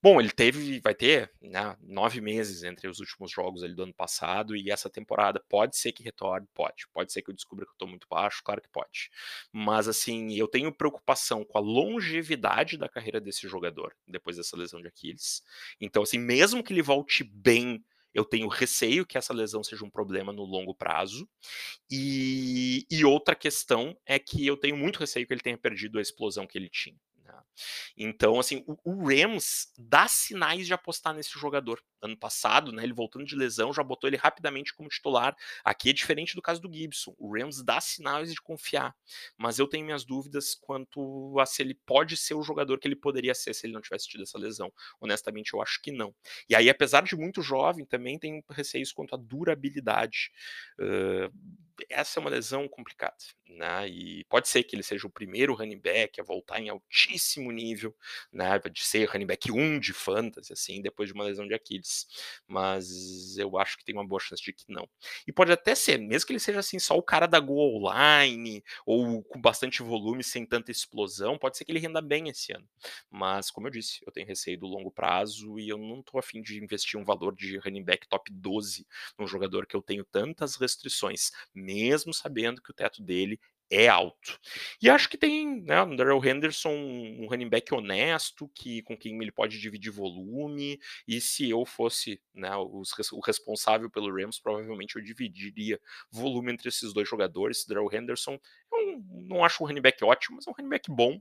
Bom, ele teve, vai ter né, nove meses entre os últimos jogos ali do ano passado e essa temporada. Pode ser que retorne, pode. Pode ser que eu descubra que eu estou muito baixo, claro que pode. Mas assim, eu tenho preocupação com a longevidade da carreira desse jogador depois dessa lesão de Aquiles. Então, assim, mesmo que ele volte bem, eu tenho receio que essa lesão seja um problema no longo prazo. E, e outra questão é que eu tenho muito receio que ele tenha perdido a explosão que ele tinha. Então, assim, o, o, Rams dá sinais de apostar nesse jogador. Ano passado, né, ele voltando de lesão, já botou ele rapidamente como titular. Aqui é diferente do caso do Gibson. O Rams dá sinais de confiar. Mas eu tenho minhas dúvidas quanto a se ele pode ser o jogador que ele poderia ser se ele não tivesse tido essa lesão. Honestamente, eu acho que não. E aí, apesar de muito jovem, também tem receios quanto à durabilidade. Uh, essa é uma lesão complicada, né? E pode ser que ele seja o primeiro running back a voltar em altíssimo nível, né? De ser running back 1 de fantasy, assim, depois de uma lesão de Aquiles. Mas eu acho que tem uma boa chance de que não. E pode até ser, mesmo que ele seja assim, só o cara da goal line, ou com bastante volume, sem tanta explosão, pode ser que ele renda bem esse ano. Mas, como eu disse, eu tenho receio do longo prazo e eu não tô afim de investir um valor de running back top 12 num jogador que eu tenho tantas restrições mesmo sabendo que o teto dele é alto. E acho que tem né, o Daryl Henderson, um running back honesto, que, com quem ele pode dividir volume, e se eu fosse né, os, o responsável pelo Rams, provavelmente eu dividiria volume entre esses dois jogadores. Daryl Henderson, não, não acho um running back ótimo, mas é um running back bom,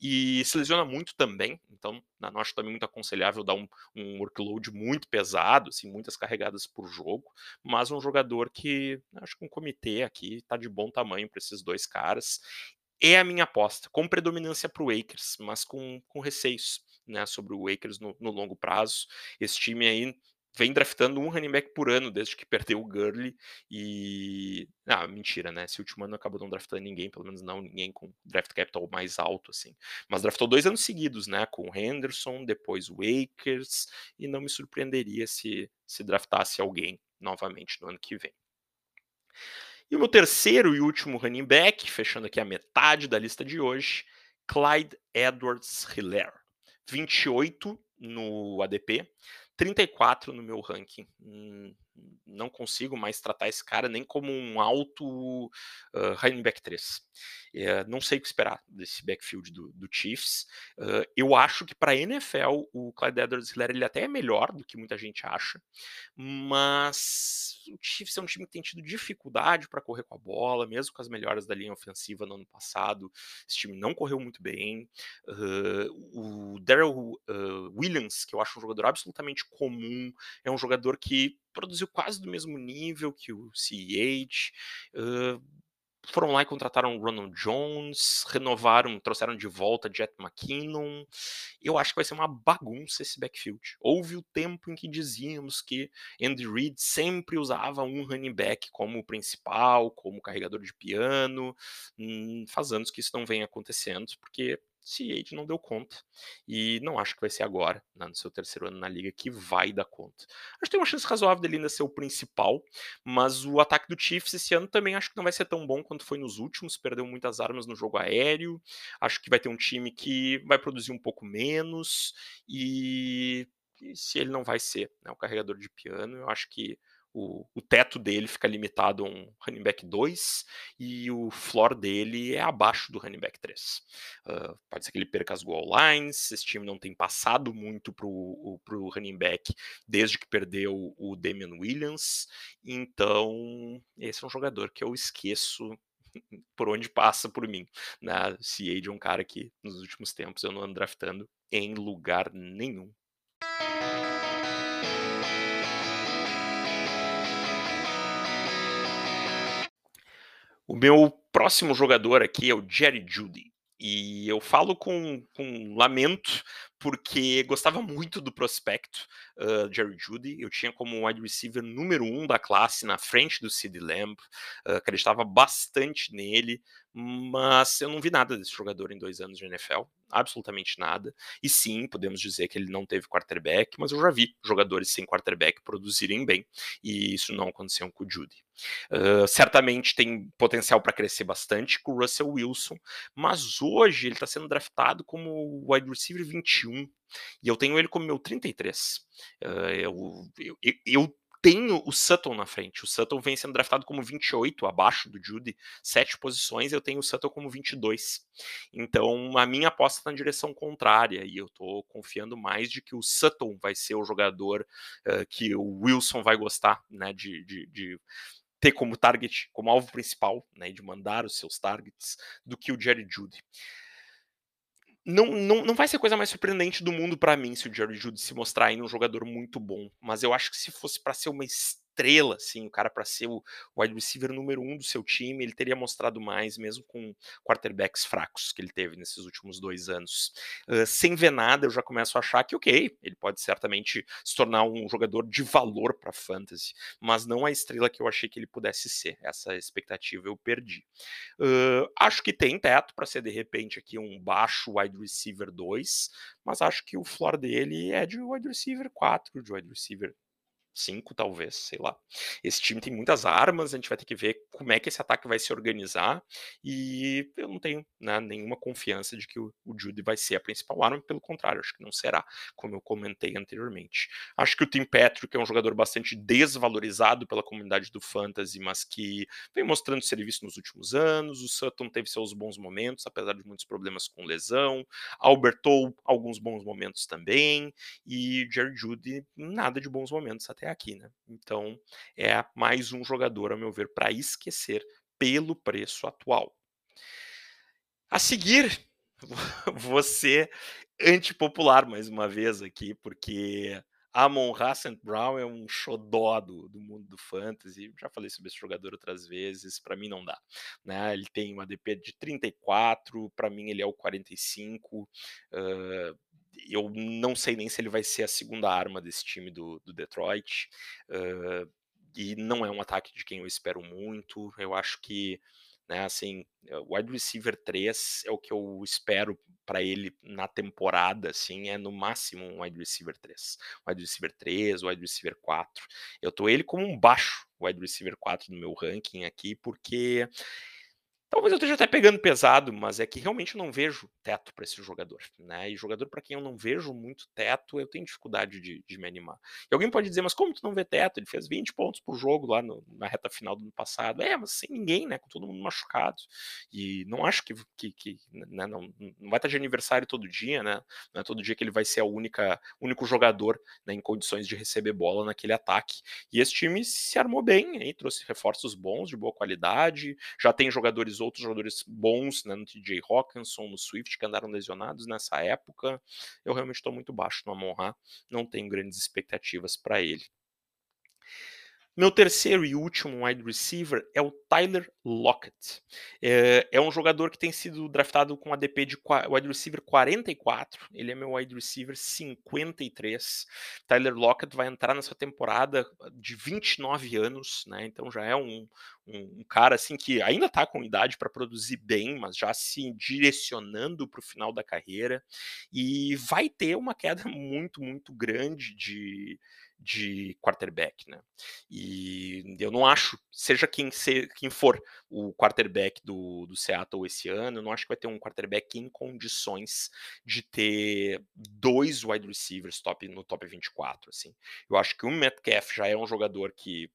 e se lesiona muito também, então não acho também muito aconselhável dar um, um workload muito pesado, assim, muitas carregadas por jogo, mas um jogador que acho que um comitê aqui está de bom tamanho para esses dois caras. É a minha aposta, com predominância para o Akers, mas com, com receios né, sobre o Akers no, no longo prazo. Esse time aí vem draftando um running back por ano desde que perdeu o Gurley e ah, mentira, né? Esse último ano acabou não draftando ninguém, pelo menos não ninguém com draft capital mais alto assim. Mas draftou dois anos seguidos, né, com Henderson, depois o Akers e não me surpreenderia se se draftasse alguém novamente no ano que vem. E o meu terceiro e último running back, fechando aqui a metade da lista de hoje, Clyde Edwards Hiller. 28 no ADP, 34 no meu ranking. Hum, não consigo mais tratar esse cara nem como um alto uh, running back 3. É, não sei o que esperar desse backfield do, do Chiefs. Uh, eu acho que para a NFL o Clyde Edwards-Helaire ele até é melhor do que muita gente acha, mas o Chiefs é um time que tem tido dificuldade para correr com a bola, mesmo com as melhoras da linha ofensiva no ano passado. Esse time não correu muito bem. Uh, o Daryl Williams, que eu acho um jogador absolutamente comum, é um jogador que produziu quase do mesmo nível que o CEH. Uh, foram lá e contrataram o Ronald Jones, renovaram, trouxeram de volta Jet McKinnon. Eu acho que vai ser uma bagunça esse backfield. Houve o tempo em que dizíamos que Andy Reid sempre usava um running back como principal, como carregador de piano. Hum, faz anos que isso não vem acontecendo, porque Seahawks não deu conta. E não acho que vai ser agora, né, no seu terceiro ano na liga, que vai dar conta. Acho que tem uma chance razoável dele ainda ser o principal, mas o ataque do Chiefs esse ano também acho que não vai ser tão bom quanto foi nos últimos. Perdeu muitas armas no jogo aéreo. Acho que vai ter um time que vai produzir um pouco menos. E, e se ele não vai ser né, o carregador de piano, eu acho que o, o, teto dele fica limitado a um running back 2 e o floor dele é abaixo do running back 3. Uh, pode ser que ele perca as goal lines, esse time não tem passado muito para o running back desde que perdeu o Damian Williams, então esse é um jogador que eu esqueço [laughs] por onde passa por mim. Né? Ciade é um cara que nos últimos tempos eu não ando draftando em lugar nenhum. O meu próximo jogador aqui é o Jerry Judy. E eu falo com, com lamento, porque gostava muito do prospecto uh, Jerry Judy. Eu tinha como wide receiver número um da classe na frente do Sid Lamb. Uh, acreditava bastante nele, mas eu não vi nada desse jogador em dois anos de NFL absolutamente nada. E sim, podemos dizer que ele não teve quarterback, mas eu já vi jogadores sem quarterback produzirem bem, e isso não aconteceu com o Judy. Uh, certamente tem potencial para crescer bastante com o Russell Wilson, mas hoje ele está sendo draftado como wide receiver 21 e eu tenho ele como meu 33. Uh, eu, eu, eu tenho o Sutton na frente. O Sutton vem sendo draftado como 28, abaixo do Judy, sete posições, eu tenho o Sutton como 22. Então, a minha aposta está na direção contrária, e eu estou confiando mais de que o Sutton vai ser o jogador uh, que o Wilson vai gostar, né, de, de, de ter como target, como alvo principal, né, de mandar os seus targets, do que o Jerry Judy não, não, não vai ser a coisa mais surpreendente do mundo para mim se o Jerry Judy se mostrar ainda um jogador muito bom. Mas eu acho que se fosse para ser uma estrela, assim, o cara para ser o wide receiver número um do seu time, ele teria mostrado mais, mesmo com quarterbacks fracos que ele teve nesses últimos dois anos. Uh, sem ver nada, eu já começo a achar que, ok, ele pode certamente se tornar um jogador de valor para fantasy, mas não a estrela que eu achei que ele pudesse ser. Essa expectativa eu perdi. Uh, acho que tem teto para ser, de repente, aqui um baixo wide receiver 2, mas acho que o floor dele é de wide receiver 4, de wide receiver cinco, talvez, sei lá. Esse time tem muitas armas, a gente vai ter que ver como é que esse ataque vai se organizar. E eu não tenho né, nenhuma confiança de que o, o Judy vai ser a principal arma, pelo contrário, acho que não será, como eu comentei anteriormente. Acho que o Tim Patrick é um jogador bastante desvalorizado pela comunidade do Fantasy, mas que vem mostrando serviço nos últimos anos. O Sutton teve seus bons momentos, apesar de muitos problemas com lesão. Albertou alguns bons momentos também. E Jerry Judy, nada de bons momentos até até aqui, né? Então é mais um jogador, a meu ver, para esquecer pelo preço atual. A seguir, [laughs] você antipopular mais uma vez aqui, porque Amon Hassan Brown é um xodó do, do, mundo do fantasy. Já falei sobre esse jogador outras vezes. Para mim não dá. Né? Ele tem um ADP de 34, para mim ele é o 45. Uh, eu não sei nem se ele vai ser a segunda arma desse time do, do Detroit. Uh, e não é um ataque de quem eu espero muito. Eu acho que, né, assim, o wide receiver 3 é o que eu espero para ele na temporada, assim, é no máximo um wide receiver 3. Wide receiver 3, wide receiver 4. Eu tô ele como um baixo wide receiver 4 no meu ranking aqui, porque Talvez eu esteja até pegando pesado, mas é que realmente eu não vejo teto para esse jogador, né? E jogador para quem eu não vejo muito teto, eu tenho dificuldade de, de, me animar. E alguém pode dizer, mas como tu não vê teto? Ele fez 20 pontos por jogo lá no, na reta final do ano passado. É, mas sem ninguém, né? Com todo mundo machucado. E não acho que, que, que né? não, não vai estar de aniversário todo dia, né? Não é todo dia que ele vai ser única único jogador né, em condições de receber bola naquele ataque. E esse time se armou bem, trouxe reforços bons, de boa qualidade, já tem jogadores outros jogadores bons, né, no TJ Hawkinson, no Swift, que andaram lesionados nessa época. Eu realmente estou muito baixo no Amon Ra, não tenho grandes expectativas para ele. Meu terceiro e último wide receiver é o Tyler Lockett. É, é, um jogador que tem sido draftado com ADP de wide receiver 44. Ele é meu wide receiver 53. Tyler Lockett vai entrar nessa temporada de 29 anos, né? Então já é um, um, um cara assim que ainda está com idade para produzir bem, mas já se direcionando para o final da carreira. E vai ter uma queda muito, muito grande de de quarterback, né? E eu não acho, seja quem, ser, quem for o quarterback do, do Seattle esse ano, eu não acho que vai ter um quarterback em condições de ter dois wide receivers top, no top 24, assim. Eu acho que o Metcalf já é um jogador que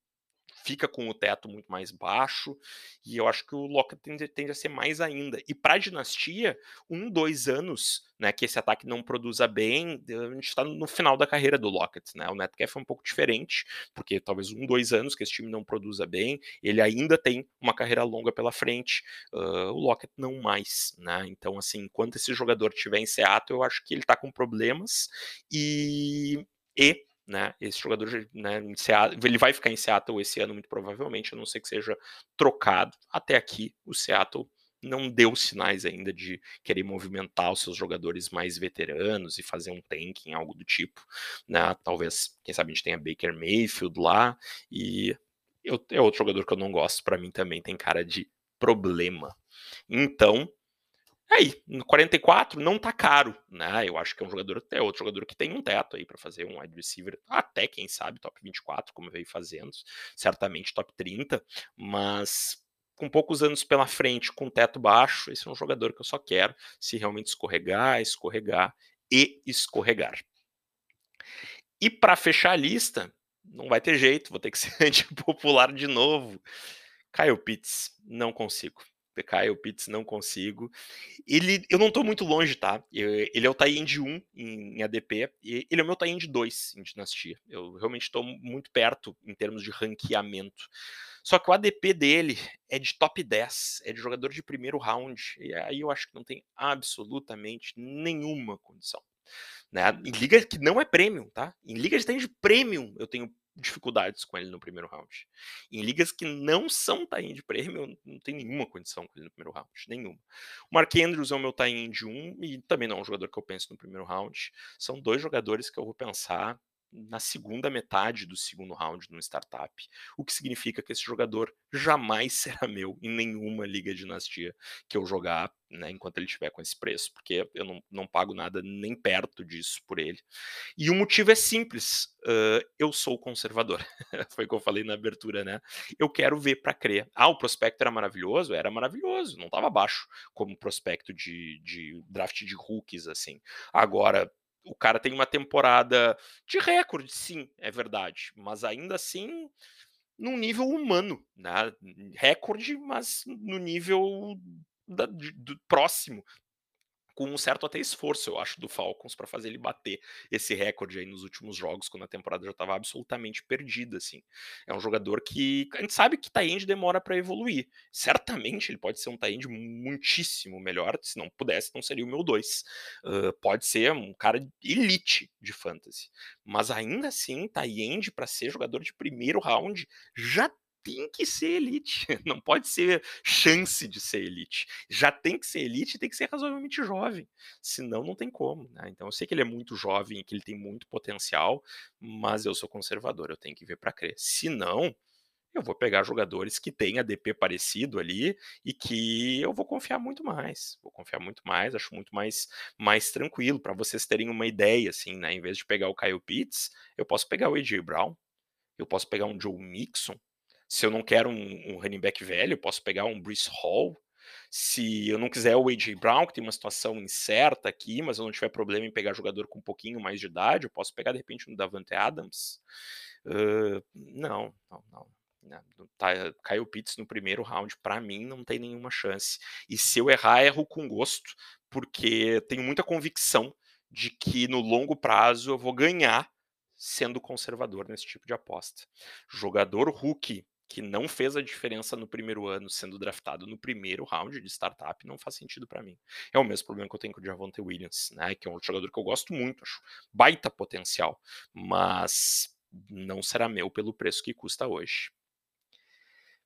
fica com o teto muito mais baixo, e eu acho que o Lockett tende, tende a ser mais ainda. E para a dinastia, um, dois anos, né, que esse ataque não produza bem, a gente está no final da carreira do Lockett, né, o Metcalf é um pouco diferente, porque talvez um, dois anos que esse time não produza bem, ele ainda tem uma carreira longa pela frente, uh, o Lockett não mais, né, então assim, enquanto esse jogador estiver em Seattle, eu acho que ele está com problemas, e e né? Esse jogador, né, ele vai ficar em Seattle esse ano muito provavelmente, a não ser que seja trocado. Até aqui, o Seattle não deu sinais ainda de querer movimentar os seus jogadores mais veteranos e fazer um tanking, algo do tipo, né? Talvez, quem sabe a gente tenha Baker Mayfield lá e é outro jogador que eu não gosto, para mim também tem cara de problema. Então, Aí, no 44 não tá caro, né? Eu acho que é um jogador, é outro jogador que tem um teto aí para fazer um wide receiver, até quem sabe top 24, como veio fazendo, certamente top 30, mas com poucos anos pela frente, com teto baixo, esse é um jogador que eu só quero se realmente escorregar, escorregar e escorregar. E para fechar a lista, não vai ter jeito, vou ter que [laughs] ser antipopular de novo. Kyle Pitts, não consigo. Kyle Pitts não consigo. Ele, eu não tô muito longe, tá? Eu, ele é o tie-end 1 em, em, ADP, e ele é o meu tie-end 2 em Dinastia. Eu realmente estou muito perto em termos de ranqueamento. Só que o ADP dele é de top 10, é de jogador de primeiro round, e aí eu acho que não tem absolutamente nenhuma condição. Né? Em liga que não é premium, tá? Em liga de premium eu tenho dificuldades com ele no primeiro round. Em ligas que não são tie de prêmio, não tem nenhuma condição com ele no primeiro round, nenhuma. O Mark Andrews é o meu tie de um e também não é um jogador que eu penso no primeiro round. São dois jogadores que eu vou pensar na segunda metade do segundo round no startup, o que significa que esse jogador jamais [laughs] será meu em nenhuma liga dinastia que eu jogar, né, enquanto ele estiver com esse preço, porque eu não, não pago nada nem perto disso por ele. E o motivo é simples, uh, eu sou conservador, [laughs] foi o que eu falei na abertura, né? Eu quero ver para crer. Ah, o prospecto era maravilhoso? Era maravilhoso, não estava baixo como prospecto de, de draft de rookies, assim. Agora, o cara tem uma temporada de recorde, sim, é verdade, mas ainda assim num nível humano, né? Recorde, mas no nível da, do próximo com um certo até esforço, eu acho, do Falcons para fazer ele bater esse recorde aí nos últimos jogos, quando a temporada já estava absolutamente perdida, assim. É um jogador que a gente sabe que Tyrande demora para evoluir. Certamente ele pode ser um Tyrande muitíssimo melhor, se não pudesse, não seria o meu 2. Uh, pode ser um cara elite de fantasy, mas ainda assim, Tyrande para ser jogador de primeiro round já tem que ser elite, [laughs] não pode ser chance de ser elite. Já tem que ser elite e tem que ser razoavelmente jovem, senão não tem como. Né? Então eu sei que ele é muito jovem, que ele tem muito potencial, mas eu sou conservador, eu tenho que ver para crer. Se não, eu vou pegar jogadores que têm ADP parecido ali e que eu vou confiar muito mais. Vou confiar muito mais, acho muito mais, mais tranquilo. Para vocês terem uma ideia, assim, né? Em vez de pegar o Kyle Pitts, eu posso pegar o AJ Brown, eu posso pegar um Joe Mixon, se eu não quero um, um running back velho, eu posso pegar um Bruce Hall. Se eu não quiser o A.J. Brown, que tem uma situação incerta aqui, mas eu não tiver problema em pegar jogador com um pouquinho mais de idade, eu posso pegar de repente um Davante Adams. Uh, não, não, não. Tá, Kyle Pitts no primeiro round, para mim, não tem nenhuma chance. E se eu errar, erro com gosto, porque tenho muita convicção de que no longo prazo eu vou ganhar sendo conservador nesse tipo de aposta. Jogador rookie que não fez a diferença no primeiro ano sendo draftado no primeiro round de startup não faz sentido para mim. É o mesmo problema que eu tenho com o Javonte Williams, né, que é um jogador que eu gosto muito, acho baita potencial, mas não será meu pelo preço que custa hoje.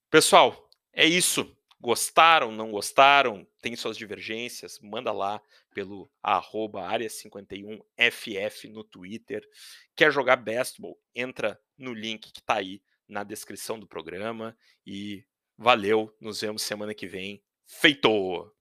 Pessoal, é isso. Gostaram, não gostaram? Tem suas divergências? Manda lá pelo arroba área51ff no Twitter. Quer jogar bestball? Entra no link que está aí na descrição do programa. E valeu, nos vemos semana que vem. Feito!